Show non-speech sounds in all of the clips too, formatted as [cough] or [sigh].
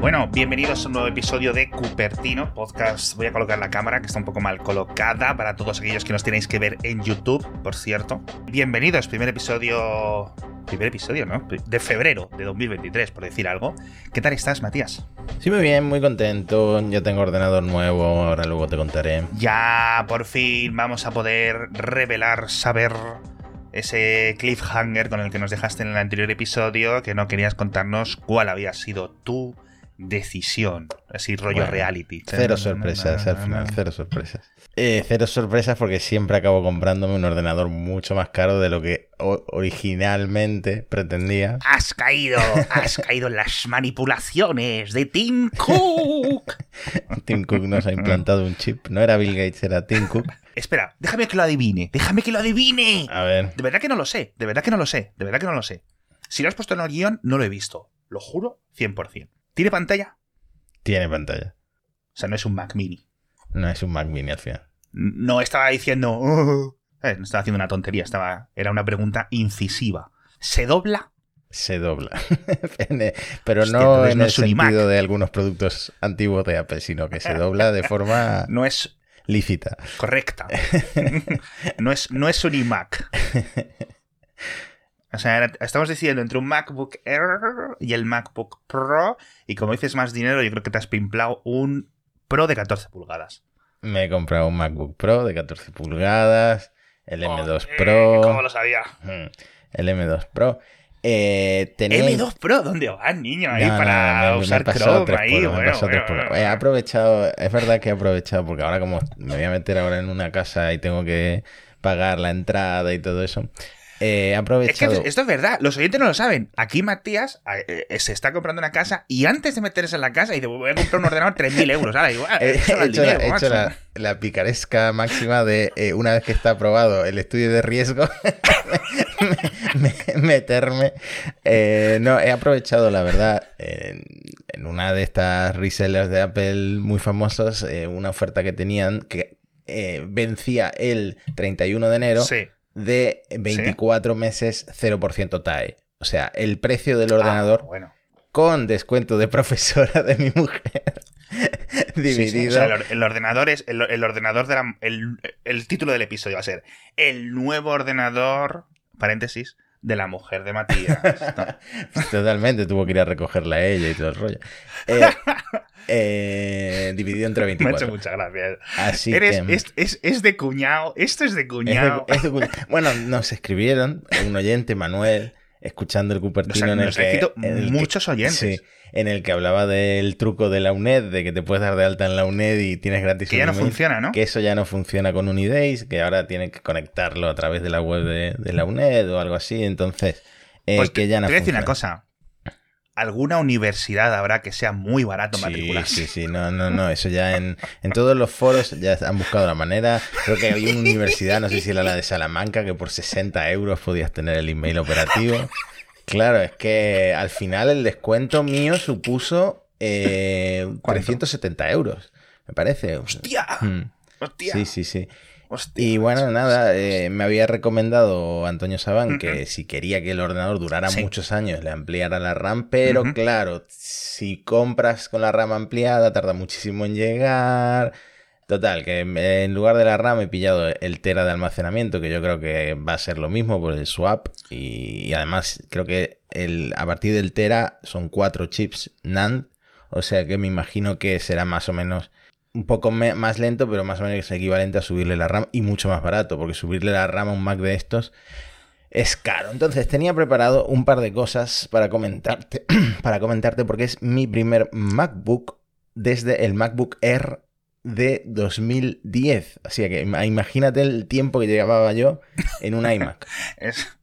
Bueno, bienvenidos a un nuevo episodio de Cupertino Podcast. Voy a colocar la cámara que está un poco mal colocada para todos aquellos que nos tenéis que ver en YouTube, por cierto. Bienvenidos, primer episodio. Primer episodio, ¿no? De febrero de 2023, por decir algo. ¿Qué tal estás, Matías? Sí, muy bien, muy contento. Ya tengo ordenador nuevo, ahora luego te contaré. Ya, por fin vamos a poder revelar, saber ese cliffhanger con el que nos dejaste en el anterior episodio, que no querías contarnos cuál había sido tu decisión, así rollo reality. Cero sorpresas al final, cero sorpresas. Eh, cero sorpresas porque siempre acabo comprándome un ordenador mucho más caro de lo que originalmente pretendía. Has caído, has caído en las manipulaciones de Tim Cook. [laughs] Tim Cook nos ha implantado un chip, no era Bill Gates, era Tim Cook. Espera, déjame que lo adivine, déjame que lo adivine. A ver. De verdad que no lo sé, de verdad que no lo sé, de verdad que no lo sé. Si lo has puesto en el guion, no lo he visto. Lo juro, 100%. ¿Tiene pantalla? Tiene pantalla. O sea, no es un Mac mini. No es un Mac mini al final. No estaba diciendo. Oh". Eh, no estaba haciendo una tontería, estaba. Era una pregunta incisiva. ¿Se dobla? Se dobla. Pero [laughs] no en el sentido de algunos productos antiguos de Apple, sino que se dobla de forma. [laughs] No es. Lícita. Correcta. [laughs] no, es, no es un iMac. O sea, estamos diciendo entre un MacBook Air y el MacBook Pro. Y como dices más dinero, yo creo que te has pimplado un Pro de 14 pulgadas. Me he comprado un MacBook Pro de 14 pulgadas. El M2 Pro. ¿Cómo lo sabía? El M2 Pro. Eh, M2 Pro, ¿dónde vas, niño? Ahí para usar Chrome. Ahí, bueno, He aprovechado, es verdad que he aprovechado, porque ahora como me voy a meter ahora en una casa y tengo que pagar la entrada y todo eso, eh, aprovechado. Es que esto es verdad, los oyentes no lo saben. Aquí Matías eh, eh, se está comprando una casa y antes de meterse en la casa dice, voy a comprar un ordenador 3.000 euros. Ahora, igual, he, hecho, la, picaresca máxima de una vez que está aprobado el estudio de riesgo, [laughs] meterme. no, he aprovechado, la verdad, en, una de estas resellers de Apple muy famosos, una oferta que tenían que vencía el 31 de enero. Sí de 24 meses 0% TAE. O sea, el precio del ordenador bueno. con descuento de profesora de mi mujer. [laughs] dividido. el, ordenador es. El, ordenador de la, el, título del episodio va a ser El nuevo ordenador. Paréntesis. De la mujer de Matías. [laughs] Totalmente, tuvo que ir a recogerla ella y todo el rollo. Eh, eh, dividido entre [laughs] 24. Me muchas gracias. Así es, de cuñado. Esto es de cuñado. [laughs] bueno, nos escribieron un oyente, Manuel, escuchando el Cupertino en el que. muchos oyentes. en el que hablaba del truco de la UNED, de que te puedes dar de alta en la UNED y tienes gratis Que ya no funciona, ¿no? Que eso ya no funciona con Unidays, que ahora tienen que conectarlo a través de la web de, la UNED o algo así. Entonces, eh, pues que ya no Te voy a decir una cosa alguna universidad habrá que sea muy barato matricularse. Sí, sí, no, no, no, eso ya en, en todos los foros ya han buscado la manera. Creo que hay una universidad, no sé si era la de Salamanca, que por 60 euros podías tener el email operativo. Claro, es que al final el descuento mío supuso eh, 370 euros, me parece. ¡Hostia! Hmm. ¡Hostia! Sí, sí, sí y bueno, nada, eh, me había recomendado Antonio Sabán que si quería que el ordenador durara muchos años le ampliara la RAM, pero claro, si compras con la RAM ampliada tarda muchísimo en llegar. Total, que en lugar de la RAM he pillado el Tera de almacenamiento, que yo creo que va a ser lo mismo por el swap. Y, además creo que el, a partir del Tera son cuatro chips NAND, o sea que me imagino que será más o menos un poco más lento, pero más o menos es equivalente a subirle la RAM y mucho más barato, porque subirle la RAM a un Mac de estos es caro. Entonces tenía preparado un par de cosas para comentarte, [clears throat] para comentarte porque es mi primer MacBook desde el MacBook Air de 2010. Así que imagínate el tiempo que llevaba yo en un iMac. [laughs] es,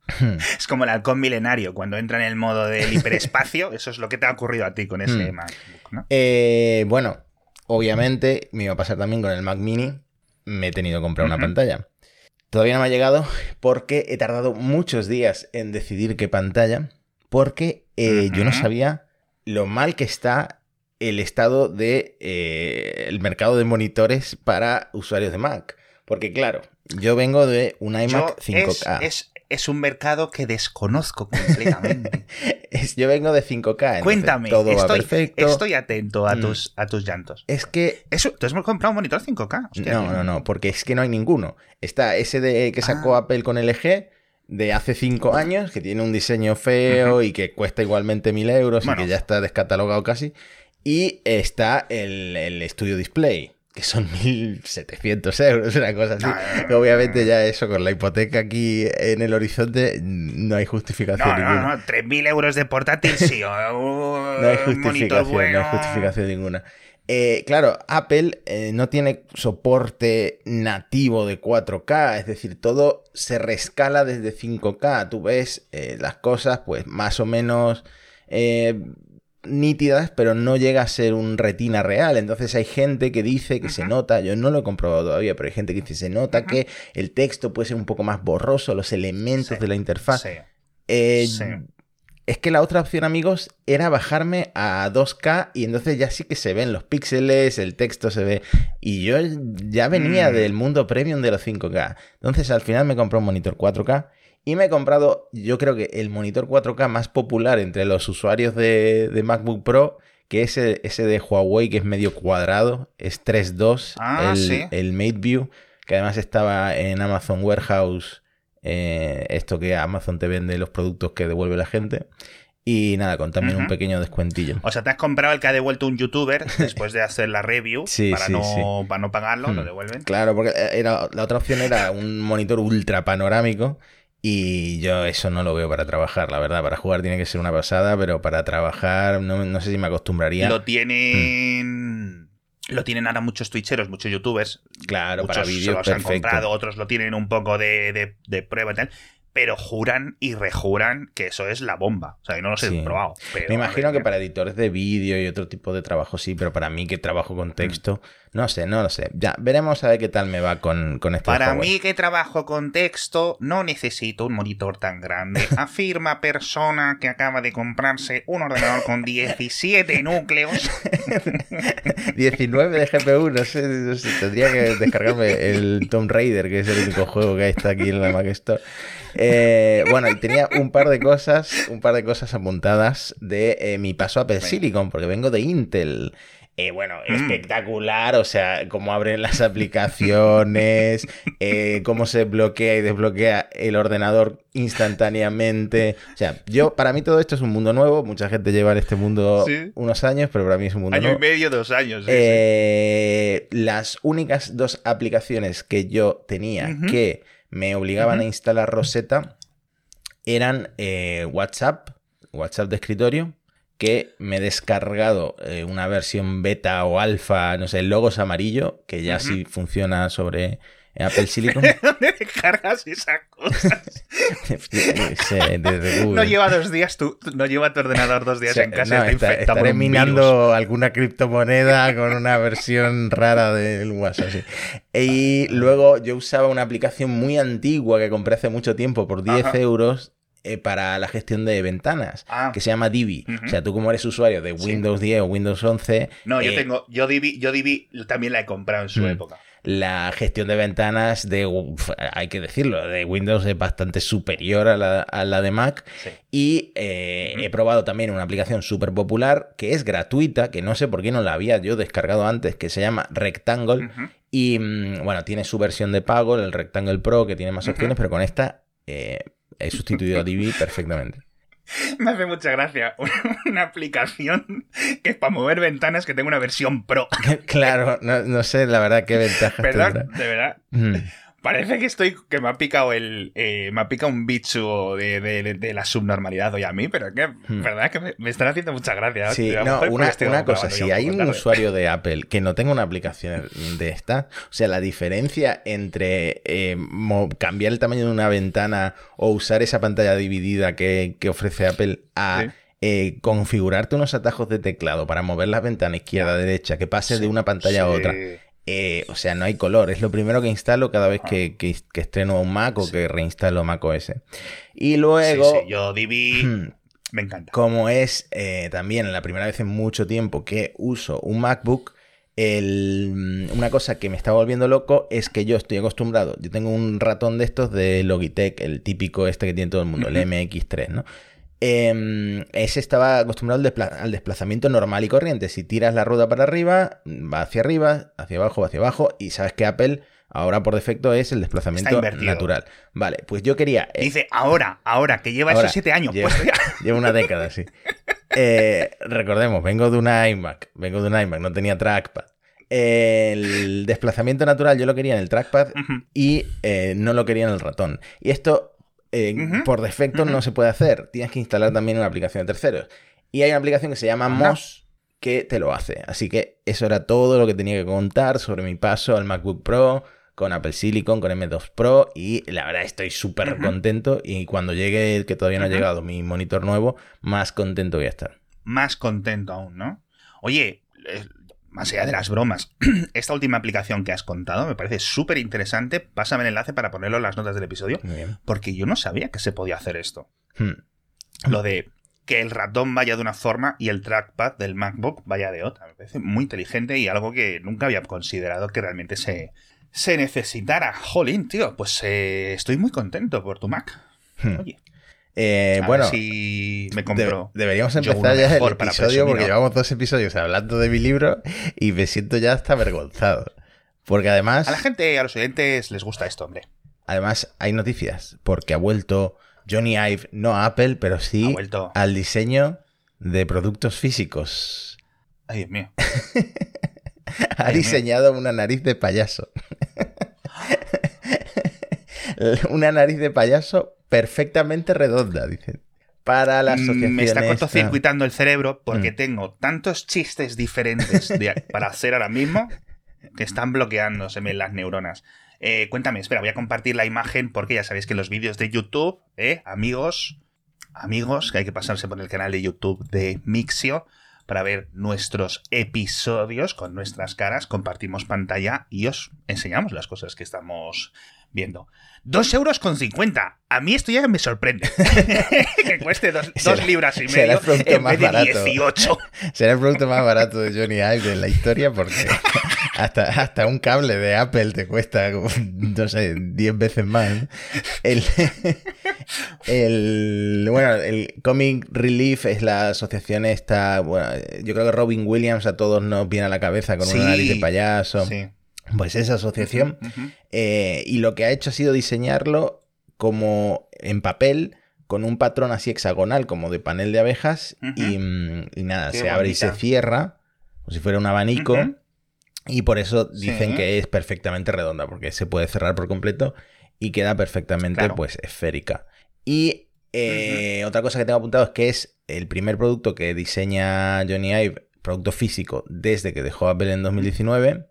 es, como el halcón milenario, cuando entra en el modo del hiperespacio, [laughs] eso es lo que te ha ocurrido a ti con ese hmm. MacBook, ¿no? Eh, bueno, Obviamente, me iba a pasar también con el Mac Mini. Me he tenido que comprar una pantalla. Todavía no me ha llegado porque he tardado muchos días en decidir qué pantalla. Porque eh, yo no sabía lo mal que está el estado de eh, mercado de monitores para usuarios de Mac. Porque claro, yo vengo de un iMac 5K. Es, es un mercado que desconozco completamente. [laughs] yo vengo de 5K. Cuéntame, todo estoy, va perfecto. estoy atento a Mm. tus, a tus llantos. Es que Eso, ¿Tú has comprado un monitor 5K? Hostia, no, no, no, porque es que no hay ninguno. Está ese de que sacó Ah. Apple con LG de hace 5 años, que tiene un diseño feo y que cuesta igualmente 1000 euros Bueno. y que ya está descatalogado casi. Y está el, el Studio Display, que son [laughs] 1700 euros, una cosa así. No, no, Obviamente ya eso, con la hipoteca aquí en el horizonte, no hay justificación No, ninguna. no, no, 3.000 euros de portátil, sí. o un [laughs] No hay justificación, bueno. no hay justificación ninguna. Eh, claro, Apple eh, no tiene soporte nativo de 4K, es decir, todo se rescala desde 5K. Tú ves eh, las cosas, pues más o menos nítidas, pero no llega a ser un retina real. Entonces hay gente que dice que se nota, yo no lo he comprobado todavía, pero hay gente que dice se nota que el texto puede ser un poco más borroso, los elementos Sí, de la interfaz. Sí. Eh, Sí. Es que la otra opción, amigos, era bajarme a 2K y entonces ya sí que se ven los píxeles, el texto se ve. Y yo ya venía Mm. del mundo premium de los 5K. Entonces al final me compré un monitor 4K y me he comprado, yo creo que el monitor 4K más popular entre los usuarios de, de MacBook Pro, que es el- ese de Huawei que es medio cuadrado, es 3.2, Ah, el, sí. el MateView, que además estaba en Amazon Warehouse eh, esto que Amazon te vende los productos que devuelve la gente. Y nada, con también un pequeño descuentillo. O sea, te has comprado el que ha devuelto un youtuber [laughs] después de hacer la review Sí, para, sí, no, sí. para no pagarlo, lo Hmm. devuelven. Claro, porque era, la otra opción era un monitor ultra panorámico. Y yo eso no lo veo para trabajar, la verdad. Para jugar tiene que ser una pasada, pero para trabajar no, no sé si me acostumbraría. Lo tienen. Lo tienen ahora muchos twitcheros, muchos youtubers. claro, muchos para se vídeos han comprado, otros lo tienen un poco de, de- de prueba y tal. Pero juran y rejuran que eso es la bomba. O sea, yo no los he Sí. probado. pero, Me imagino que para editores de vídeo y otro tipo de trabajo sí, pero para mí que trabajo con texto, no sé, no lo sé. Ya, veremos a ver qué tal me va con, con este Para mí que trabajo con texto, no necesito un monitor tan grande. [laughs] Afirma persona que acaba de comprarse un ordenador con 17 [laughs] núcleos. [laughs] 19 de GPU, no sé, no sé, tendría que descargarme el Tomb Raider, que es el único juego que está aquí en la Mac Store. Eh, bueno, y tenía un par de cosas, un par de cosas apuntadas de eh, mi paso a Apple. Silicon, porque vengo de Intel. Eh, bueno, Mm. espectacular, o sea, cómo abren las aplicaciones, eh, cómo se bloquea y desbloquea el ordenador instantáneamente. O sea, yo, para mí todo esto es un mundo nuevo, mucha gente lleva en este mundo Sí. unos años, pero para mí es un mundo Año y nuevo. medio, dos años. sí, sí. Las únicas dos aplicaciones que yo tenía que me obligaban a instalar Rosetta eran eh, WhatsApp, WhatsApp de escritorio, que me he descargado eh, una versión beta o alfa, no sé, el logo es amarillo, que ya Ujú. sí funciona sobre Apple Silicon. [laughs] ¿Dónde descargas esas cosas? [laughs] Sí, [laughs] No lleva dos días tu, no lleva tu ordenador dos días O sea, en casa. no, está estaré minando alguna criptomoneda con una versión rara del WhatsApp. sí. Y luego yo usaba una aplicación muy antigua que compré hace mucho tiempo por 10 Ajá. euros eh, para la gestión de ventanas, Ah. que se llama Divi. O sea, tú como eres usuario de Sí. Windows 10 o Windows 11, No, yo eh, tengo, yo Divi, yo Divi también la he comprado en su Mm. época. La gestión de ventanas de, uf, hay que decirlo, de Windows es bastante superior a la, a la de Mac. Sí. Y eh, he probado también una aplicación súper popular que es gratuita, que no sé por qué no la había yo descargado antes, que se llama Rectangle. Y mm, bueno, tiene su versión de pago, el Rectangle Pro, que tiene más opciones, pero con esta eh, he sustituido a Divi [laughs] perfectamente. [laughs] Me hace mucha gracia [laughs] una aplicación que es para mover ventanas que tengo una versión pro. [laughs] claro, no, no sé la verdad qué ventajas Perdón, tendrá. de verdad. Mm. Parece que estoy. que me ha picado el. eh, me ha picado un bicho de, de- de la subnormalidad hoy a mí, pero es que. Hmm. verdad que me, me están haciendo mucha gracia. Sí, no, una, cosa, si hay un tarde. usuario de Apple que no tenga una aplicación de esta, o sea, la diferencia entre eh, cambiar el tamaño de una ventana o usar esa pantalla dividida que, que ofrece Apple a Sí. eh, configurarte unos atajos de teclado para mover la ventana izquierda a derecha, que pase de una pantalla a otra. Eh, o sea, no hay color. Es lo primero que instalo cada vez que, que, que estreno un Mac o Sí. que reinstalo Mac OS. Y luego... sí, yo Divi [clears throat] me encanta. como es eh, también la primera vez en mucho tiempo que uso un MacBook, una cosa que me está volviendo loco es que yo estoy acostumbrado, yo tengo un ratón de estos de Logitech, el típico este que tiene todo el mundo, el MX3, ¿no? Em, ese estaba acostumbrado al, desplazamiento normal y corriente. Si tiras la rueda para arriba, va hacia arriba, hacia abajo, va hacia abajo. Y sabes que Apple ahora por defecto es el desplazamiento natural. Vale, pues yo quería. Eh, Dice ahora, ahora, que lleva esos siete años. Lleva, pues [laughs] una década, sí. Eh, recordemos, vengo de una iMac, vengo de una iMac, no tenía trackpad. el desplazamiento natural yo lo quería en el trackpad y eh, no lo quería en el ratón. Y esto por defecto no se puede hacer. Tienes que instalar también una aplicación de terceros. Y hay una aplicación que se llama MOS que te lo hace. Así que eso era todo lo que tenía que contar sobre mi paso al MacBook Pro con Apple Silicon, con M2 Pro y la verdad estoy súper contento y cuando llegue, el que todavía no ha llegado, mi monitor nuevo, más contento voy a estar. Más contento aún, ¿no? Oye, más allá de las bromas, [clears throat] esta última aplicación que has contado me parece súper interesante. Pásame el enlace para ponerlo en las notas del episodio. Porque yo no sabía que se podía hacer esto. Hmm. Lo de que el ratón vaya de una forma y el trackpad del MacBook vaya de otra. Me parece muy inteligente y algo que nunca había considerado que realmente se, se necesitara. Jolín, tío, pues eh, estoy muy contento por tu Mac. Hmm. Oye. Eh, bueno, si me compro. deberíamos empezar ya el episodio porque llevamos dos episodios hablando de mi libro y me siento ya hasta avergonzado. Porque además. A la gente, a los oyentes les gusta esto, hombre. Además, hay noticias porque ha vuelto Johnny Ive, no a Apple, pero sí al diseño de productos físicos. Ay, Dios mío. [laughs] ha diseñado una nariz de payaso. [laughs] [laughs] una nariz de payaso perfectamente redonda, dicen. Para la asociación. Me está cortocircuitando el cerebro porque mm. tengo tantos chistes diferentes para hacer ahora mismo que están bloqueándose las neuronas. Eh, cuéntame, espera, voy a compartir la imagen porque ya sabéis que los vídeos de YouTube, eh, amigos, amigos, que hay que pasarse por el canal de YouTube de Mixio para ver nuestros episodios con nuestras caras, compartimos pantalla y os enseñamos las cosas que estamos viendo. Dos euros con 50. A mí esto ya me sorprende. [laughs] que cueste dos, [laughs] libras y medio en vez de 18. [laughs] Será el producto más barato de Johnny Ive en la historia porque hasta, hasta un cable de Apple te cuesta, no sé, 10 veces más. El, el, bueno, el Comic Relief es la asociación esta, bueno, yo creo que Robin Williams a todos nos viene a la cabeza con una nariz de payaso. Sí. Pues esa asociación. Eh, y lo que ha hecho ha sido diseñarlo como en papel, con un patrón así hexagonal, como de panel de abejas. y, mm, nada, se abre y se cierra, como si fuera un abanico. Y por eso dicen que es perfectamente redonda, porque se puede cerrar por completo y queda perfectamente pues esférica. Y eh, otra cosa que tengo apuntado es que es el primer producto que diseña Johnny Ive, producto físico, desde que dejó Apple en 2019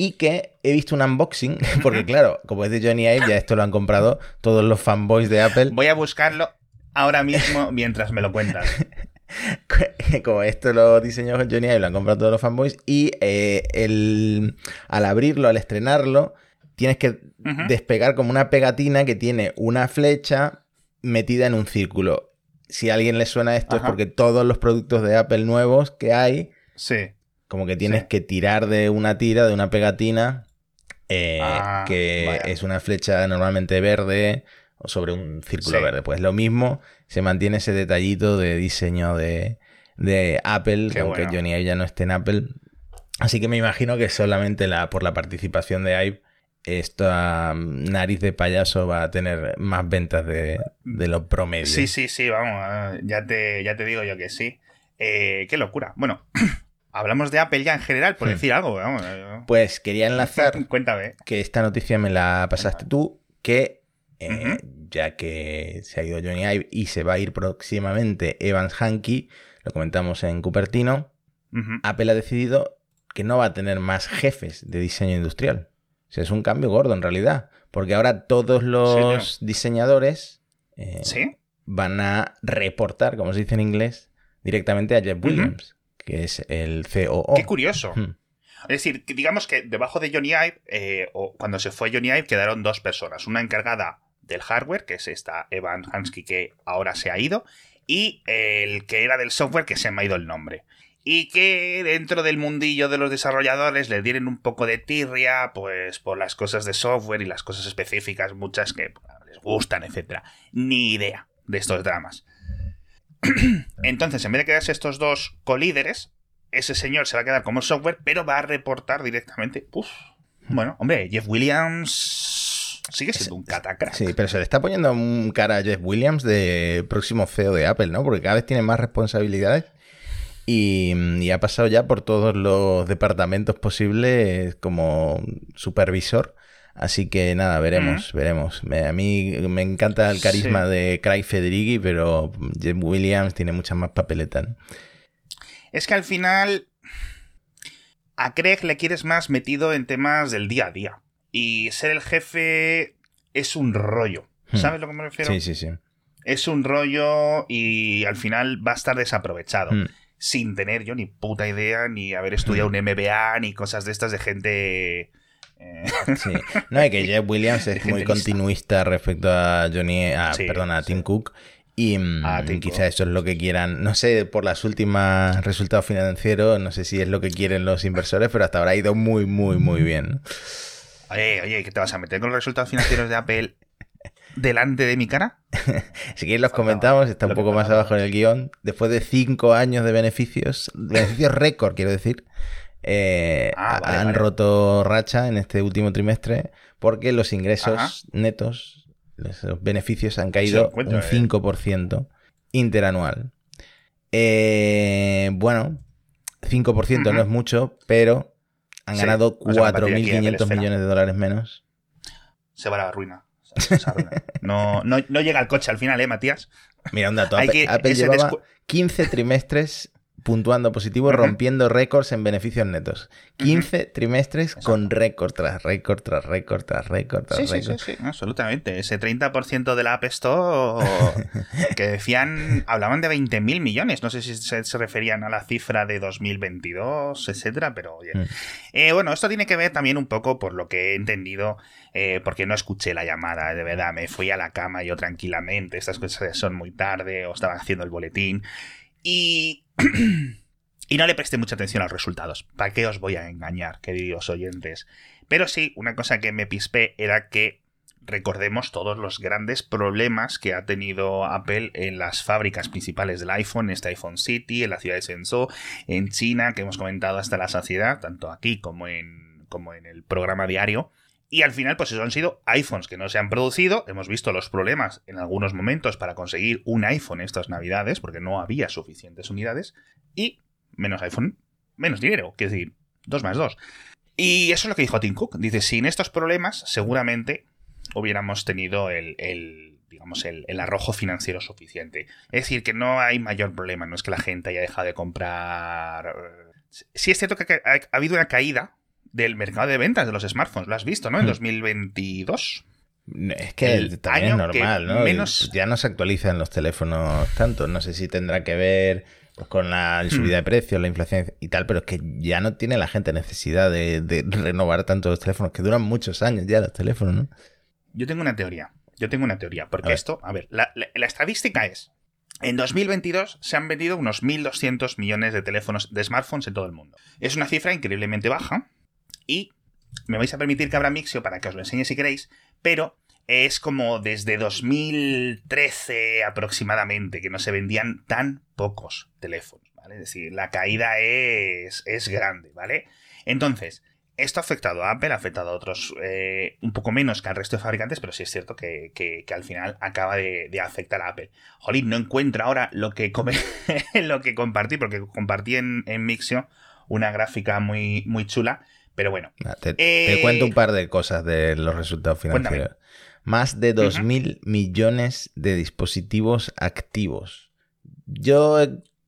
y que he visto un unboxing, [laughs] porque claro, como es de Johnny Ive, ya esto lo han comprado todos los fanboys de Apple. Voy a buscarlo ahora mismo mientras me lo cuentas. [laughs] como esto lo diseñó Johnny Ive, lo han comprado todos los fanboys y eh, el, al abrirlo, al estrenarlo, tienes que despegar como una pegatina que tiene una flecha metida en un círculo. Si a alguien le suena esto es porque todos los productos de Apple nuevos que hay sí como que tienes que tirar de una tira, de una pegatina, eh, ah, que es una flecha normalmente verde o sobre un círculo verde. Pues lo mismo, se mantiene ese detallito de diseño de, Apple, aunque Johnny Ive ya no esté en Apple. Así que me imagino que solamente la, por la participación de Ive, esta nariz de payaso va a tener más ventas de, de los promedios. Sí, sí, sí, vamos, ya te, ya te digo yo que sí. Eh, qué locura. Bueno, [clears throat] Hablamos de Apple ya en general, por hmm. decir algo. Eh, pues quería enlazar. [laughs] Cuéntame. Que esta noticia me la pasaste tú, que eh, ya que se ha ido Johnny Ive y se va a ir próximamente Evans Hankey, lo comentamos en Cupertino, Apple ha decidido que no va a tener más jefes de diseño industrial. O sea, es un cambio gordo en realidad, porque ahora todos los diseñadores eh, van a reportar, como se dice en inglés, directamente a Jeff Williams que es el COO. Qué curioso. Hmm. Es decir, digamos que debajo de Johnny Ive, eh, o cuando se fue Johnny Ive, quedaron dos personas. Una encargada del hardware, que es esta Evan Hansky, que ahora se ha ido, y el que era del software, que se me ha ido el nombre. y que dentro del mundillo de los desarrolladores le tienen un poco de tirria, pues por las cosas de software y las cosas específicas, muchas que pues, les gustan, etc. Ni idea de estos dramas. [clears throat] Entonces, en vez de quedarse estos dos colíderes, ese señor se va a quedar como software, pero va a reportar directamente. Uf, bueno, hombre, Jeff Williams sigue siendo un catacrack. Sí, pero se le está poniendo un cara a Jeff Williams de próximo CEO de Apple, ¿no? Porque cada vez tiene más responsabilidades y, ha pasado ya por todos los departamentos posibles como supervisor. Así que nada, veremos, veremos. a mí me encanta el carisma de Craig Federighi, pero Jeff Williams tiene muchas más papeletas. Es que al final a Craig le quieres más metido en temas del día a día. Y ser el jefe es un rollo. Hmm. ¿Sabes a lo que me refiero? Sí, sí, sí. Es un rollo y al final va a estar desaprovechado. Hmm sin tener yo ni puta idea, ni haber estudiado un MBA, ni cosas de estas de gente... Eh, sí. No, es que Jeff Williams es [laughs] muy continuista respecto a Johnny, a, perdón, a Tim Cook. Y mm, quizá eso es lo que quieran, no sé, por las últimas resultados financieros, no sé si es lo que quieren los inversores, pero hasta ahora ha ido muy, muy, muy bien. Oye, oye, ¿qué te vas a meter con los resultados financieros de Apple delante de mi cara? [laughs] si quieres los comentamos, está un poco más abajo en el guion. Después de cinco años de beneficios, beneficios récord, quiero decir, eh, ah, han roto racha en este último trimestre porque los ingresos netos, los beneficios han caído un 5% interanual. Eh, bueno, 5% no es mucho, pero han ganado 4.500 millones de dólares menos. Se va a la ruina. No, no, llega el coche al final, ¿eh, Matías? Mira, un dato. Apple, llevaba 15 trimestres puntuando positivo, rompiendo récords en beneficios netos. 15 trimestres con récord tras récord, tras récord, tras récord, tras récord. Sí, sí, sí, absolutamente. Ese 30% de la App Store [laughs] que decían, hablaban de 20.000 millones. No sé si se, referían a la cifra de 2022, etcétera, pero oye. Mm. Eh, bueno, esto tiene que ver también un poco por lo que he entendido, eh, porque no escuché la llamada, de verdad, me fui a la cama yo tranquilamente, estas cosas son muy tarde, o estaba haciendo el boletín. Y y no le presté mucha atención a los resultados. ¿Para qué os voy a engañar, queridos oyentes? Pero sí, una cosa que me pispé era que recordemos todos los grandes problemas que ha tenido Apple en las fábricas principales del iPhone, en este iPhone City, en la ciudad de Shenzhou, en China, que hemos comentado hasta la saciedad, tanto aquí como en, como en el programa diario. Y al final, pues eso han sido iPhones que no se han producido. Hemos visto los problemas en algunos momentos para conseguir un iPhone estas navidades, porque no había suficientes unidades. Y menos iPhone, menos dinero. Quiero decir, dos más dos. Y eso es lo que dijo Tim Cook. Dice, sin estos problemas, seguramente hubiéramos tenido el, digamos, el, arrojo financiero suficiente. Es decir, que no hay mayor problema. No es que la gente haya dejado de comprar. Sí es cierto que ha habido una caída del mercado de ventas de los smartphones. Lo has visto, ¿no? En 2022. Hmm. Es que también es normal, ¿no? Menos... Ya no se actualizan los teléfonos tanto. No sé si tendrá que ver pues, con la hmm. subida de precios, la inflación y tal, pero es que ya no tiene la gente necesidad de, renovar tanto los teléfonos, que duran muchos años ya los teléfonos, ¿no? Yo tengo una teoría. Yo tengo una teoría. Porque esto, a ver, la, la estadística es. En 2022 se han vendido unos 1.200 millones de teléfonos de smartphones en todo el mundo. Es una cifra increíblemente baja, y me vais a permitir que abra Mixio para que os lo enseñe si queréis, pero es como desde 2013 aproximadamente que no se vendían tan pocos teléfonos, ¿vale? Es decir, la caída es, es grande, ¿vale? Entonces, esto ha afectado a Apple, ha afectado a otros eh, un poco menos que al resto de fabricantes, pero sí es cierto que, al final acaba de, afectar a Apple. Jolín, no encuentro ahora lo que, [laughs] lo que compartí, porque compartí en, en Mixio una gráfica muy, muy chula pero bueno. Te, cuento un eh, par de cosas de los resultados financieros. Más de 2.000 millones de dispositivos activos. Yo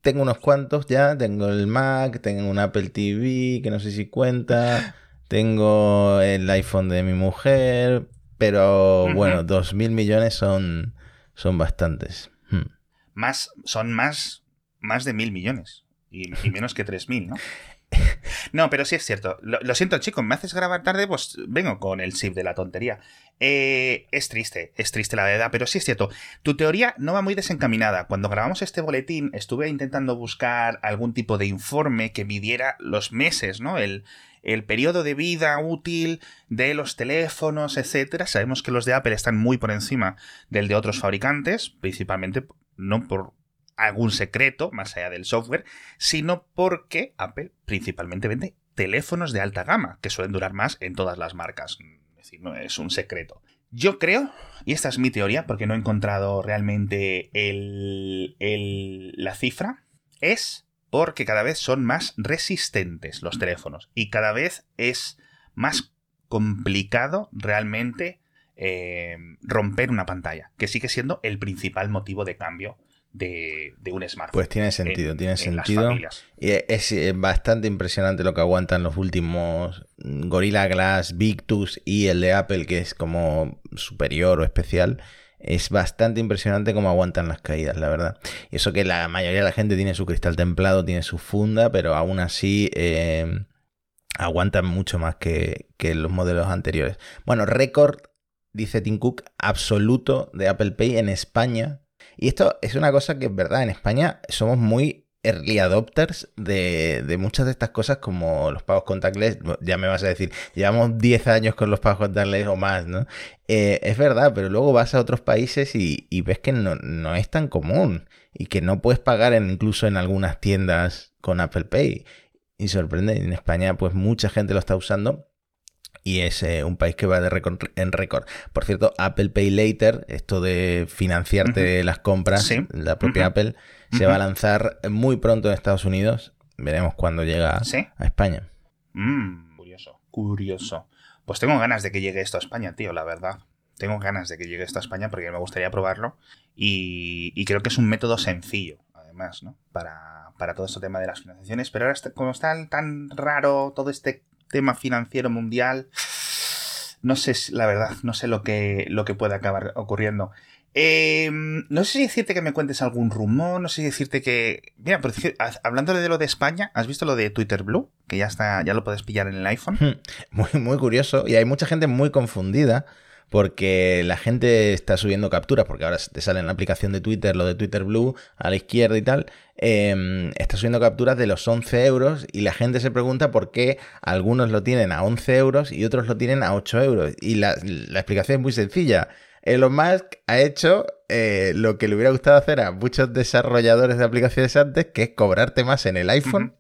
tengo unos cuantos ya. Tengo el Mac, tengo un Apple TV, que no sé si cuenta. Tengo el iPhone de mi mujer. Pero bueno, 2.000 millones son, son bastantes. Hmm. Más, son más, más de mil millones. Y, y menos que 3.000, ¿no? [laughs] [laughs] no, pero sí es cierto. Lo, siento, chicos, me haces grabar tarde, pues vengo con el chip de la tontería. Eh, es triste, es triste la verdad, pero sí es cierto. Tu teoría no va muy desencaminada. Cuando grabamos este boletín, estuve intentando buscar algún tipo de informe que midiera los meses, ¿no? El, el periodo de vida útil de los teléfonos, etcétera. Sabemos que los de Apple están muy por encima del de otros fabricantes, principalmente no por algún secreto más allá del software, sino porque Apple principalmente vende teléfonos de alta gama, que suelen durar más en todas las marcas. Es decir, no es un secreto. Yo creo, y esta es mi teoría, porque no he encontrado realmente el, la cifra, es porque cada vez son más resistentes los teléfonos y cada vez es más complicado realmente eh, romper una pantalla, que sigue siendo el principal motivo de cambio de, un smartphone. Pues tiene sentido, tiene sentido. Y es, bastante impresionante lo que aguantan los últimos Gorilla Glass, Victus y el de Apple, que es como superior o especial. Es bastante impresionante cómo aguantan las caídas, la verdad. Y eso que la mayoría de la gente tiene su cristal templado, tiene su funda, pero aún así eh, aguantan mucho más que, que los modelos anteriores. Bueno, récord, dice Tim Cook, absoluto de Apple Pay en España y esto es una cosa que es verdad, en España somos muy early adopters de, muchas de estas cosas como los pagos contactless, ya me vas a decir, llevamos 10 años con los pagos contactless o más, ¿no? Eh, es verdad, pero luego vas a otros países y, ves que no, es tan común y que no puedes pagar incluso en algunas tiendas con Apple Pay. Y sorprende, en España pues mucha gente lo está usando y es eh, un país que va de récord en récord. Por cierto, Apple Pay Later, esto de financiarte las compras, la propia Apple, se va a lanzar muy pronto en Estados Unidos. Veremos cuándo llega a España. Mm, curioso, curioso. Pues tengo ganas de que llegue esto a España, tío, la verdad. Tengo ganas de que llegue esto a España porque me gustaría probarlo. Y, creo que es un método sencillo, además, ¿no? Para, para todo este tema de las financiaciones. Pero ahora, como está tan raro todo este tema financiero mundial, no sé, la verdad, no sé lo que, lo que puede acabar ocurriendo. Em, no sé si decirte que me cuentes algún rumor, no sé si decirte que... Mira, por hablando de lo de España, ¿has visto lo de Twitter Blue? Que ya está, ya lo puedes pillar en el iPhone. Hmm, muy, muy curioso. Y hay mucha gente muy confundida porque la gente está subiendo capturas, porque ahora te sale en la aplicación de Twitter lo de Twitter Blue a la izquierda y tal, em, está subiendo capturas de los 11 euros y la gente se pregunta por qué algunos lo tienen a 11 euros y otros lo tienen a 8 euros. Y la, explicación es muy sencilla. Elon Musk ha hecho eh, lo que le hubiera gustado hacer a muchos desarrolladores de aplicaciones antes, que es cobrarte más en el iPhone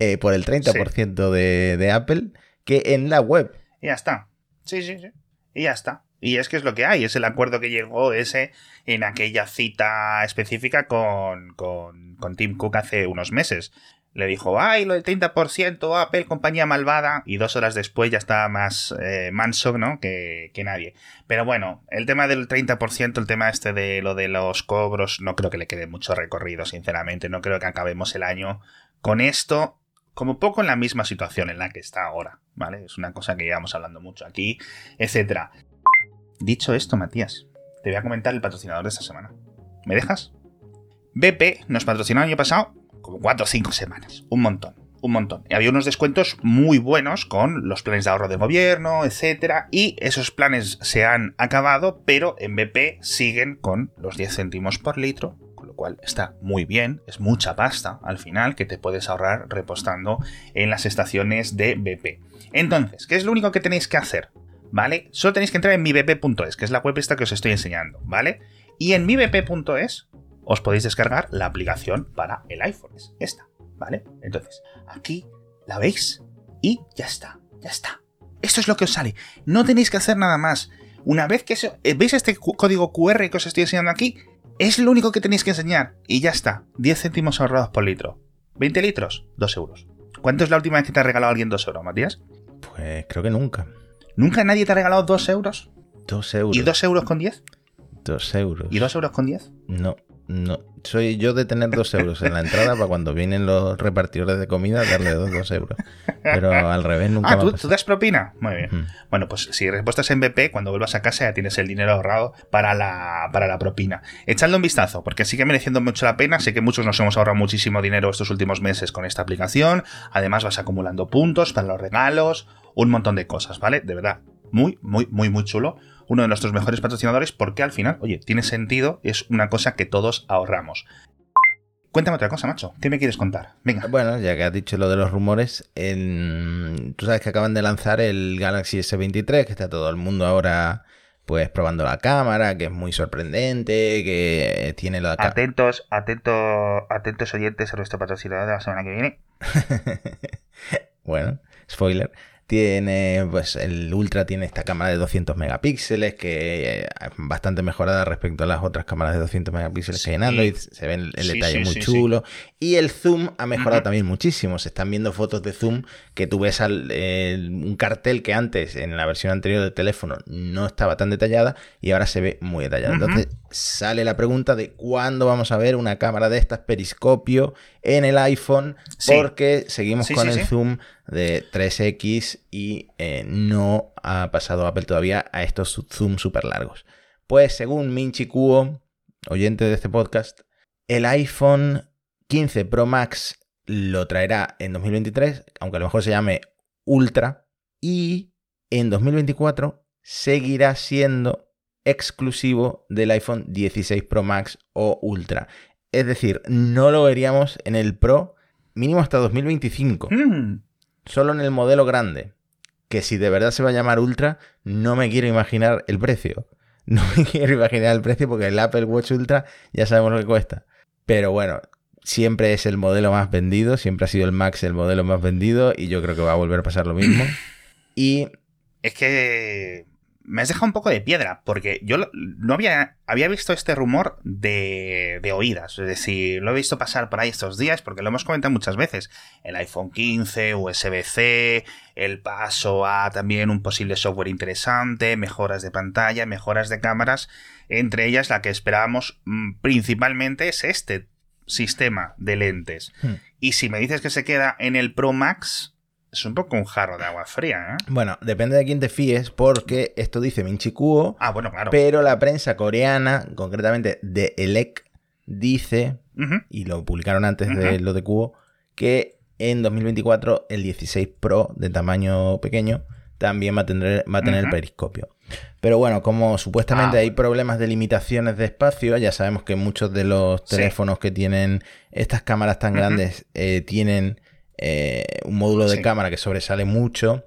eh, por el 30% de, de Apple que en la web. Y ya está. Sí, sí, sí. Y ya está. Y es que es lo que hay, es el acuerdo que llegó ese en aquella cita específica con, con, con Tim Cook hace unos meses. Le dijo, ay, lo del 30%, Apple, compañía malvada, y dos horas después ya está más eh, manso, ¿no? Que, que, nadie. Pero bueno, el tema del 30%, el tema este de lo de los cobros, no creo que le quede mucho recorrido, sinceramente. No creo que acabemos el año con esto, como poco en la misma situación en la que está ahora, ¿vale? Es una cosa que llevamos hablando mucho aquí, etcétera. Dicho esto, Matías, te voy a comentar el patrocinador de esta semana. ¿Me dejas? BP nos patrocinó el año pasado como 4 o 5 semanas. Un montón, un montón. Y había unos descuentos muy buenos con los planes de ahorro de gobierno, etc. Y esos planes se han acabado, pero en BP siguen con los 10 céntimos por litro, está muy bien, es mucha pasta al final que te puedes ahorrar repostando en las estaciones de BP. Entonces, ¿qué es lo único que tenéis que hacer? ¿vale? Solo tenéis que entrar en mibp.es, que es la web esta que os estoy enseñando, ¿vale? Y en mibp.es os podéis descargar la aplicación para el iPhone, es esta, ¿vale? Entonces, aquí la veis y ya está, ya está. Esto es lo que os sale. No tenéis que hacer nada más. Una vez que eh, veis este código QR que os estoy enseñando aquí, es lo único que tenéis que enseñar. Y ya está. 10 céntimos ahorrados por litro. 20 litros, 2 euros. ¿Cuánto es la última vez que te ha regalado alguien 2 euros, Matías? Pues creo que nunca. ¿Nunca nadie te ha regalado 2 euros? 2 euros. ¿Y 2 euros con 10? 2 euros. ¿Y 2 euros con 10? No, no, soy yo de tener dos euros en la entrada para cuando vienen los repartidores de comida darle dos, dos euros. Pero al revés nunca. Ah, ¿tú, ¿tú das propina? Muy bien. Bueno, pues si respuestas en BP, cuando vuelvas a casa ya tienes el dinero ahorrado para la, para la propina. Echadle un vistazo, porque sigue mereciendo mucho la pena. Sé que muchos nos hemos ahorrado muchísimo dinero estos últimos meses con esta aplicación. Además, vas acumulando puntos para los regalos, un montón de cosas, ¿vale? De verdad, muy, muy, muy, muy chulo uno de nuestros mejores patrocinadores porque al final, oye, tiene sentido, es una cosa que todos ahorramos. Cuéntame otra cosa, macho. ¿Qué me quieres contar? Venga. Bueno, ya que has dicho lo de los rumores, tú sabes que acaban de lanzar el Galaxy S23, que está todo el mundo ahora pues probando la cámara, que es muy sorprendente, que tiene la Atentos, atentos, atentos oyentes a nuestro patrocinador de la semana que viene. [laughs] bueno, spoiler. Tiene, pues el Ultra tiene esta cámara de 200 megapíxeles que es eh, bastante mejorada respecto a las otras cámaras de 200 megapíxeles que hay en Android. Se ve el, detalle muy chulo. Y el zoom ha mejorado también muchísimo. Se están viendo fotos de zoom que tú ves al, un cartel que antes en la versión anterior del teléfono no estaba tan detallada y ahora se ve muy detallada. Entonces sale la pregunta de cuándo vamos a ver una cámara de estas periscopio en el iPhone porque seguimos con el zoom de 3X y eh, no ha pasado Apple todavía a estos zoom súper largos. Pues según Minchi Kuo, oyente de este podcast, el iPhone 15 Pro Max lo traerá en 2023, aunque a lo mejor se llame Ultra, y en 2024 seguirá siendo exclusivo del iPhone 16 Pro Max o Ultra. Es decir, no lo veríamos en el Pro mínimo hasta 2025. Mm. Solo en el modelo grande. Que si de verdad se va a llamar Ultra, no me quiero imaginar el precio. [laughs] No me quiero imaginar el precio porque el Apple Watch Ultra ya sabemos lo que cuesta. Pero bueno, siempre es el modelo más vendido, siempre ha sido el Max el modelo más vendido y yo creo que va a volver a pasar lo mismo. [coughs] y... Es que me has dejado un poco de piedra, porque yo no había, había visto este rumor de, de oídas, es decir, lo he visto pasar por ahí estos días, porque lo hemos comentado muchas veces. El iPhone 15, USB-C, el paso a también un posible software interesante, mejoras de pantalla, mejoras de cámaras, entre ellas la que esperábamos mm, principalmente es este sistema de lentes. Hmm. Y si me dices que se queda en el Pro Max, es un poco un jarro de agua fría, ¿eh? Bueno, depende de quién te fíes, porque esto dice Minchi Kuo. Ah, bueno, claro. Pero la prensa coreana, concretamente de Elec, dice, y lo publicaron antes de lo de Kuo, que en 2024 el 16 Pro de tamaño pequeño también va a tener, va a tener el periscopio. Pero bueno, como supuestamente ah. hay problemas de limitaciones de espacio, ya sabemos que muchos de los teléfonos que tienen estas cámaras tan grandes eh, tienen eh, un módulo de cámara que sobresale mucho,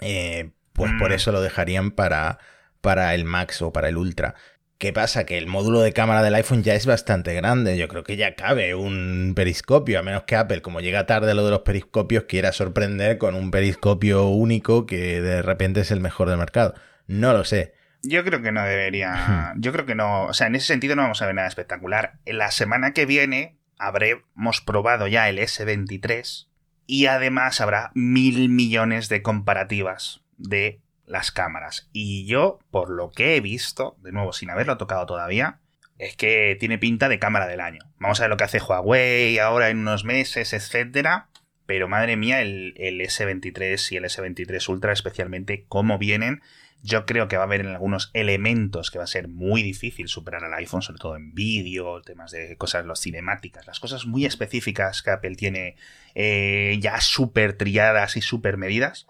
eh, pues por mm. eso lo dejarían para, para el Max o para el Ultra. ¿Qué pasa? Que el módulo de cámara del iPhone ya es bastante grande. Yo creo que ya cabe un periscopio, a menos que Apple, como llega tarde lo de los periscopios, quiera sorprender con un periscopio único que de repente es el mejor del mercado. No lo sé. Yo creo que no debería. Yo creo que no. O sea, en ese sentido no vamos a ver nada espectacular. En la semana que viene habremos probado ya el S23 y además habrá mil millones de comparativas de las cámaras. Y yo, por lo que he visto, de nuevo, sin haberlo tocado todavía, es que tiene pinta de cámara del año. Vamos a ver lo que hace Huawei ahora en unos meses, etcétera. Pero madre mía, el, el S23 y el S23 Ultra especialmente, cómo vienen yo creo que va a haber en algunos elementos que va a ser muy difícil superar al iPhone, sobre todo en vídeo, temas de cosas, los cinemáticas, las cosas muy específicas que Apple tiene eh, ya súper triadas y súper medidas.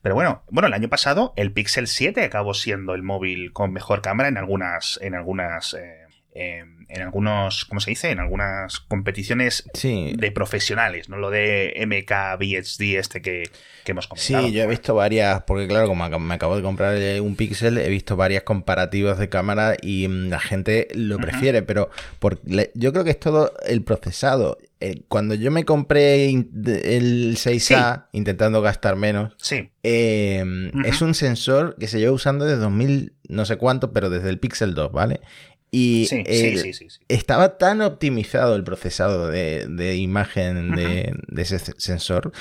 Pero bueno, bueno, el año pasado el Pixel 7 acabó siendo el móvil con mejor cámara en algunas, en algunas eh, Em, en algunos, ¿cómo se dice? En algunas competiciones de profesionales, no lo de MK VHD este que, hemos comentado. Sí, yo he visto varias, porque claro, como me acabo de comprar un Pixel, he visto varias comparativas de cámara y mm, la gente lo prefiere, pero yo creo que es todo el procesado. Eh, cuando yo me compré el 6A, intentando gastar menos, sí. Em, es un sensor que se lleva usando desde 2000, no sé cuánto, pero desde el Pixel 2, ¿vale? Y estaba tan optimizado el procesado de, imagen de, ese sensor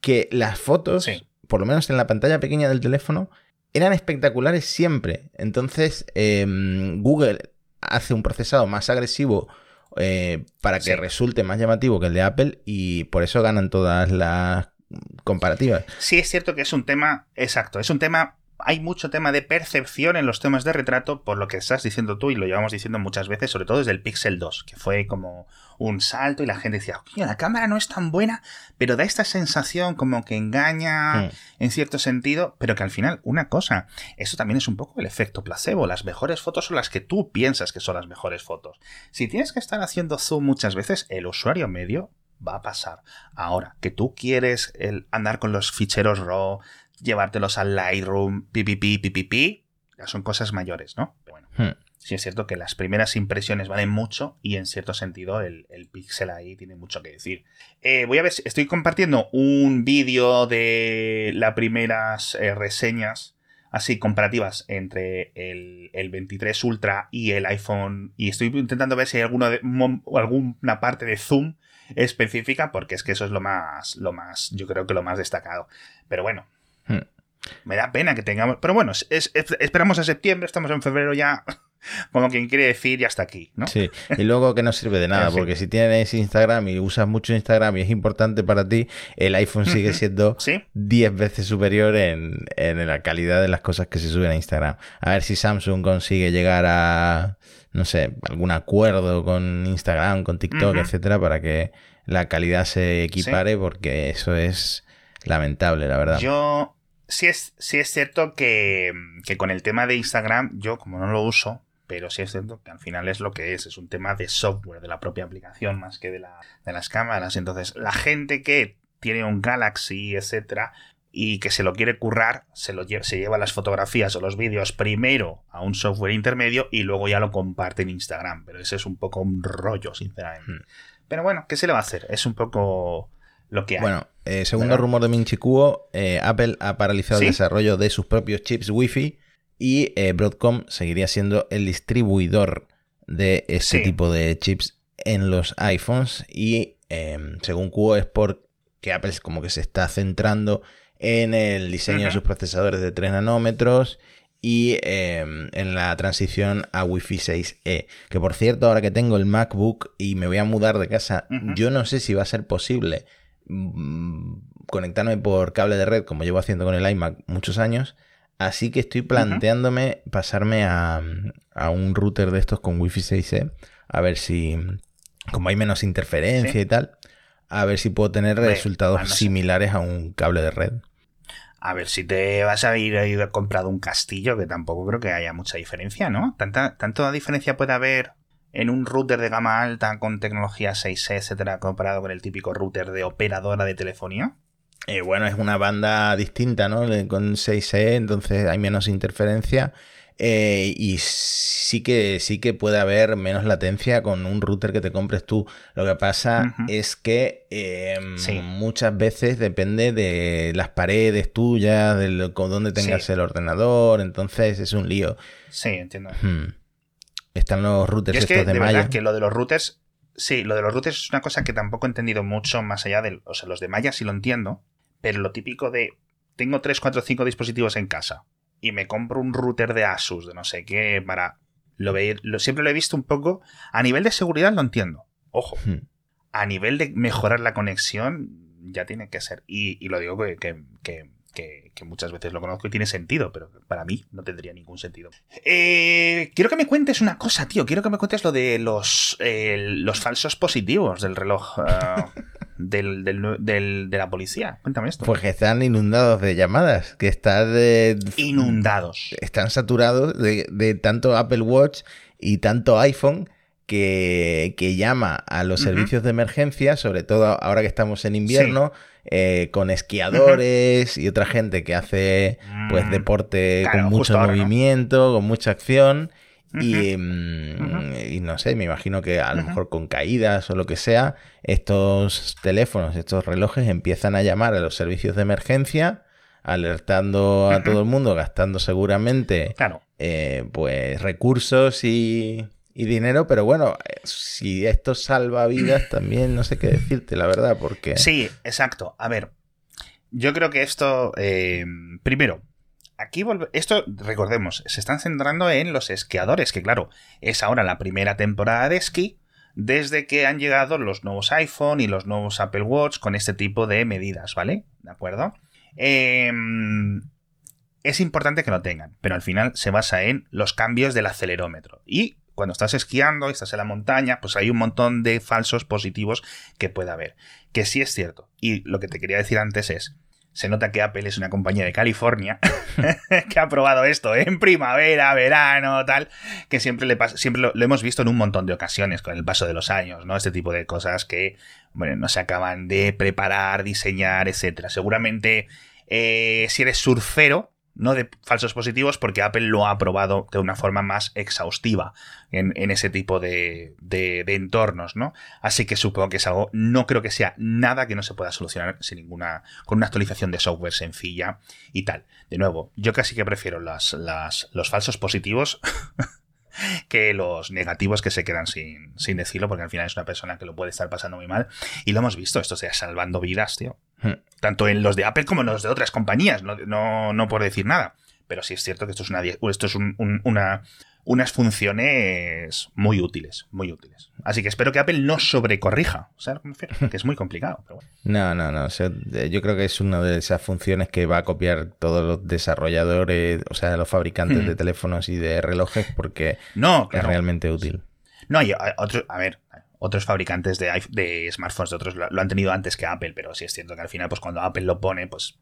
que las fotos, por lo menos en la pantalla pequeña del teléfono, eran espectaculares siempre. Entonces, em, Google hace un procesado más agresivo eh, para que resulte más llamativo que el de Apple y por eso ganan todas las comparativas. Sí, es cierto que es un tema, exacto, es un tema hay mucho tema de percepción en los temas de retrato, por lo que estás diciendo tú y lo llevamos diciendo muchas veces, sobre todo desde el Pixel 2, que fue como un salto y la gente decía, la cámara no es tan buena, pero da esta sensación como que engaña hmm. en cierto sentido, pero que al final, una cosa, eso también es un poco el efecto placebo, las mejores fotos son las que tú piensas que son las mejores fotos. Si tienes que estar haciendo zoom muchas veces, el usuario medio va a pasar. Ahora, que tú quieres el andar con los ficheros RAW, llevártelos al Lightroom, pipipi, pipipi, ya son cosas mayores, ¿no? bueno, hmm. sí es cierto que las primeras impresiones valen mucho y en cierto sentido el, pixel ahí tiene mucho que decir. Eh, voy a ver, si estoy compartiendo un vídeo de las primeras eh, reseñas así comparativas entre el, 23 Ultra y el iPhone y estoy intentando ver si hay alguno de, alguna parte de zoom específica porque es que eso es lo más lo más yo creo que lo más destacado pero bueno. Me da pena que tengamos. Pero bueno, esperamos a septiembre, estamos en febrero ya. [laughs] Como quien quiere decir, ya está aquí, ¿no? Sí, y luego que no sirve de nada, [laughs] porque si tienes Instagram y usas mucho Instagram y es importante para ti, el iPhone sigue siendo 10 veces superior en, la calidad de las cosas que se suben a Instagram. A ver si Samsung consigue llegar a, no sé, algún acuerdo con Instagram, con TikTok, etcétera, para que la calidad se equipare, porque eso es lamentable, la verdad. Yo sí es, sí es cierto que, con el tema de Instagram, yo como no lo uso, pero sí es cierto que al final es lo que es, es un tema de software, de la propia aplicación, más que de, la, de las cámaras. Entonces, la gente que tiene un Galaxy, etcétera, y que se lo quiere currar, se, lo se lleva las fotografías o los vídeos primero a un software intermedio y luego ya lo comparte en Instagram. Pero ese es un poco un rollo, sinceramente. Hmm. Pero bueno, ¿qué se le va a hacer? Es un poco lo que hay. Bueno, eh, segundo rumor de Minchi Kuo, eh, Apple ha paralizado el desarrollo de sus propios chips Wi-Fi y eh, Broadcom seguiría siendo el distribuidor de ese tipo de chips en los iPhones y em, según Kuo es porque Apple como que se está centrando en el diseño de sus procesadores de 3 nanómetros y em, en la transición a Wi-Fi 6E. Que por cierto, ahora que tengo el MacBook y me voy a mudar de casa, yo no sé si va a ser posible Mm, conectarme por cable de red, como llevo haciendo con el iMac muchos años. Así que estoy planteándome pasarme a, un router de estos con Wi-Fi 6E. A ver si, como hay menos interferencia y tal, a ver si puedo tener resultados similares a un cable de red. A ver si te vas a ir a ir comprado un castillo, que tampoco creo que haya mucha diferencia, ¿no? ¿Tanta, ¿Tanta diferencia puede haber en un router de gama alta con tecnología 6C, etcétera, comparado con el típico router de operadora de telefonía? Eh, bueno, es una banda distinta, ¿no? Con 6C, entonces hay menos interferencia. Eh, y sí que, sí que puede haber menos latencia con un router que te compres tú. Lo que pasa es que em, muchas veces depende de las paredes tuyas, de con dónde tengas el ordenador, entonces es un lío. Sí, entiendo. Hmm. Están los routers es que, de, Verdad que lo de los routers, sí, lo de los routers es una cosa que tampoco he entendido mucho más allá de, o sea, los de Maya sí lo entiendo, pero lo típico de tengo 3, 4, 5 dispositivos en casa y me compro un router de Asus, de no sé qué, para lo ver, lo, siempre lo he visto un poco a nivel de seguridad lo entiendo. Ojo. Hmm. A nivel de mejorar la conexión ya tiene que ser y, lo digo que que, muchas veces lo conozco y tiene sentido, pero para mí no tendría ningún sentido. Eh, quiero que me cuentes una cosa, tío. Quiero que me cuentes lo de los, eh, los falsos positivos del reloj. Eh, [laughs] del, de la policía. Cuéntame esto. Pues que están inundados de llamadas, que están de, inundados. Están saturados de, de tanto Apple Watch y tanto iPhone que, que llama a los servicios de emergencia, sobre todo ahora que estamos en invierno. Eh, con esquiadores y otra gente que hace pues mm, deporte con mucho movimiento, con mucha acción. y, mm, y, no sé, me imagino que a lo mejor con caídas o lo que sea, estos teléfonos, estos relojes empiezan a llamar a los servicios de emergencia, alertando a todo el mundo, gastando seguramente eh, pues recursos y, y dinero, pero bueno, eh, si esto salva vidas también no sé qué decirte, la verdad, porque... Sí, exacto. A ver, yo creo que esto, eh, primero, aquí esto, recordemos, se están centrando en los esquiadores, que claro, es ahora la primera temporada de esquí, desde que han llegado los nuevos iPhone y los nuevos Apple Watch con este tipo de medidas, ¿vale? ¿De acuerdo? Em, es importante que lo tengan, pero al final se basa en los cambios del acelerómetro. Y cuando estás esquiando y estás en la montaña, pues hay un montón de falsos positivos que puede haber. Que sí es cierto. Y lo que te quería decir antes es, se nota que Apple es una compañía de California [laughs] que ha probado esto en primavera, verano, tal, que siempre le pasa, siempre lo, hemos visto en un montón de ocasiones con el paso de los años, ¿no? Este tipo de cosas que, bueno, no se acaban de preparar, diseñar, etcétera. Seguramente, eh, si eres surfero, no de falsos positivos, porque Apple lo ha probado de una forma más exhaustiva en, ese tipo de, entornos, ¿no? Así que supongo que es algo, no creo que sea nada que no se pueda solucionar sin ninguna, con una actualización de software sencilla y tal. De nuevo, yo casi que prefiero las, los falsos positivos [laughs] que los negativos que se quedan sin, sin decirlo, porque al final es una persona que lo puede estar pasando muy mal. Y lo hemos visto, esto sea salvando vidas, tío. Hmm. Tanto en los de Apple como en los de otras compañías, no, no, no por decir nada. Pero sí es cierto que esto es una, esto es una, unas funciones muy útiles, muy útiles. Así que espero que Apple no sobrecorrija, [laughs] Que es muy complicado. No, no, no. yo creo que es una de esas funciones que va a copiar todos los desarrolladores, o sea, los fabricantes de teléfonos y de relojes, porque no, es realmente útil. No, y otro, a ver, otros fabricantes de, de smartphones de otros lo, han tenido antes que Apple, pero sí es cierto que al final, pues cuando Apple lo pone, pues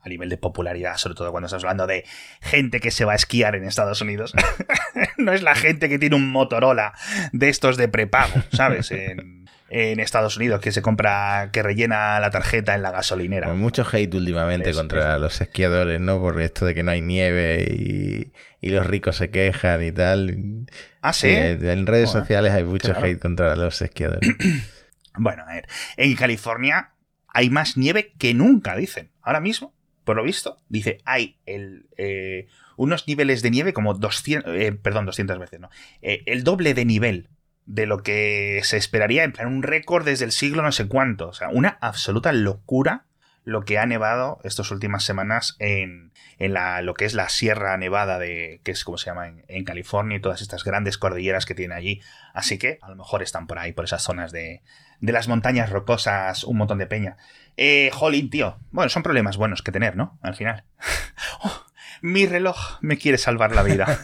a nivel de popularidad, sobre todo cuando estás hablando de gente que se va a esquiar en Estados Unidos. [laughs] no es la gente que tiene un Motorola de estos de prepago, ¿sabes? En, Estados Unidos, que se compra, que rellena la tarjeta en la gasolinera. Pues mucho hate últimamente contra los esquiadores, ¿no? Por esto de que no hay nieve y, los ricos se quejan y tal. Ah, sí. en redes sociales hay mucho hate contra los esquiadores. [clears throat] bueno, a ver. En California hay más nieve que nunca, dicen. Ahora mismo por lo visto, dice, hay el, eh, unos niveles de nieve como 200, eh, perdón, 200 veces, ¿no? Eh, el doble de nivel de lo que se esperaría, en plan un récord desde el siglo no sé cuánto. O sea, una absoluta locura lo que ha nevado estas últimas semanas en, en la, lo que es la Sierra Nevada de, que es como se llama en, California y todas estas grandes cordilleras que tiene allí. Así que a lo mejor están por ahí, por esas zonas de, de las montañas rocosas, un montón de peña. Eh, jolín, tío. Bueno, son problemas buenos que tener, ¿no? Al final. [laughs] Oh, mi reloj me quiere salvar la vida.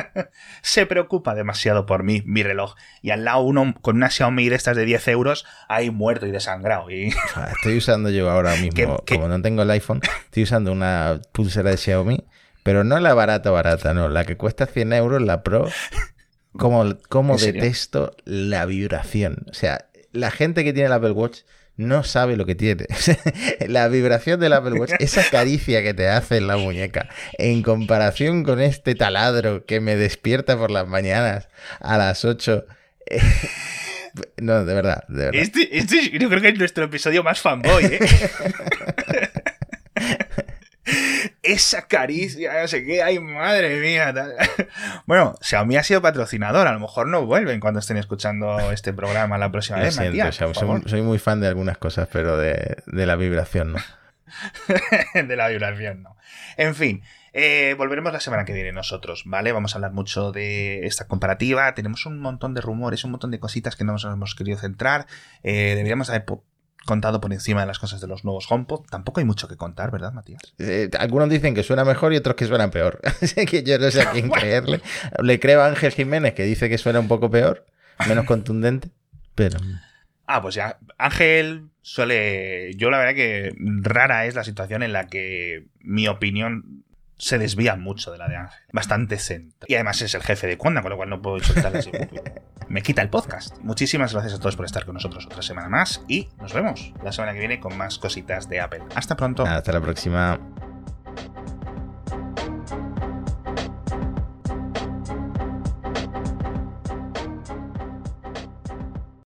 [laughs] Se preocupa demasiado por mí, mi reloj. Y al lado uno con una Xiaomi de estas de 10 euros, ahí muerto y desangrado. Y... Estoy usando yo ahora [laughs] mismo, como no tengo el iPhone, estoy usando una pulsera de Xiaomi, pero no la barata barata, no, la que cuesta 100 euros, la Pro. Como, como detesto la vibración. O sea, la gente que tiene el Apple Watch no sabe lo que tiene. [laughs] la vibración del Apple Watch, esa [laughs] caricia que te hace en la muñeca, en comparación con este taladro que me despierta por las mañanas a las 8. [laughs] no, de verdad, de verdad. Este, este, yo creo que es nuestro episodio más fanboy, ¿eh? Esa caricia, no sé qué, ay madre mía. [laughs] Bueno, Xiaomi ha sido patrocinador, a lo mejor no vuelven cuando estén escuchando este programa la próxima vez. soy, muy fan de algunas cosas, pero de, la vibración no. [laughs] de la vibración no. En fin, eh, volveremos la semana que viene nosotros, ¿vale? Vamos a hablar mucho de esta comparativa. Tenemos un montón de rumores, un montón de cositas que no nos hemos querido centrar. Eh, deberíamos haber contado por encima de las cosas de los nuevos HomePod. Tampoco hay mucho que contar, ¿verdad, Matías? Eh, algunos dicen que suena mejor y otros que suenan peor. [laughs] Así que yo no sé a quién [laughs] creerle. Le creo a Ángel Jiménez que dice que suena un poco peor, menos contundente, pero... Ah, pues ya, Ángel suele... Yo la verdad que rara es la situación en la que mi opinión se desvía mucho de la de Ángel. Bastante centro. Y además es el jefe de Conda, con lo cual no puedo así. Me quita el podcast. Muchísimas gracias a todos por estar con nosotros otra semana más y nos vemos la semana que viene con más cositas de Apple. Hasta pronto. Hasta la próxima.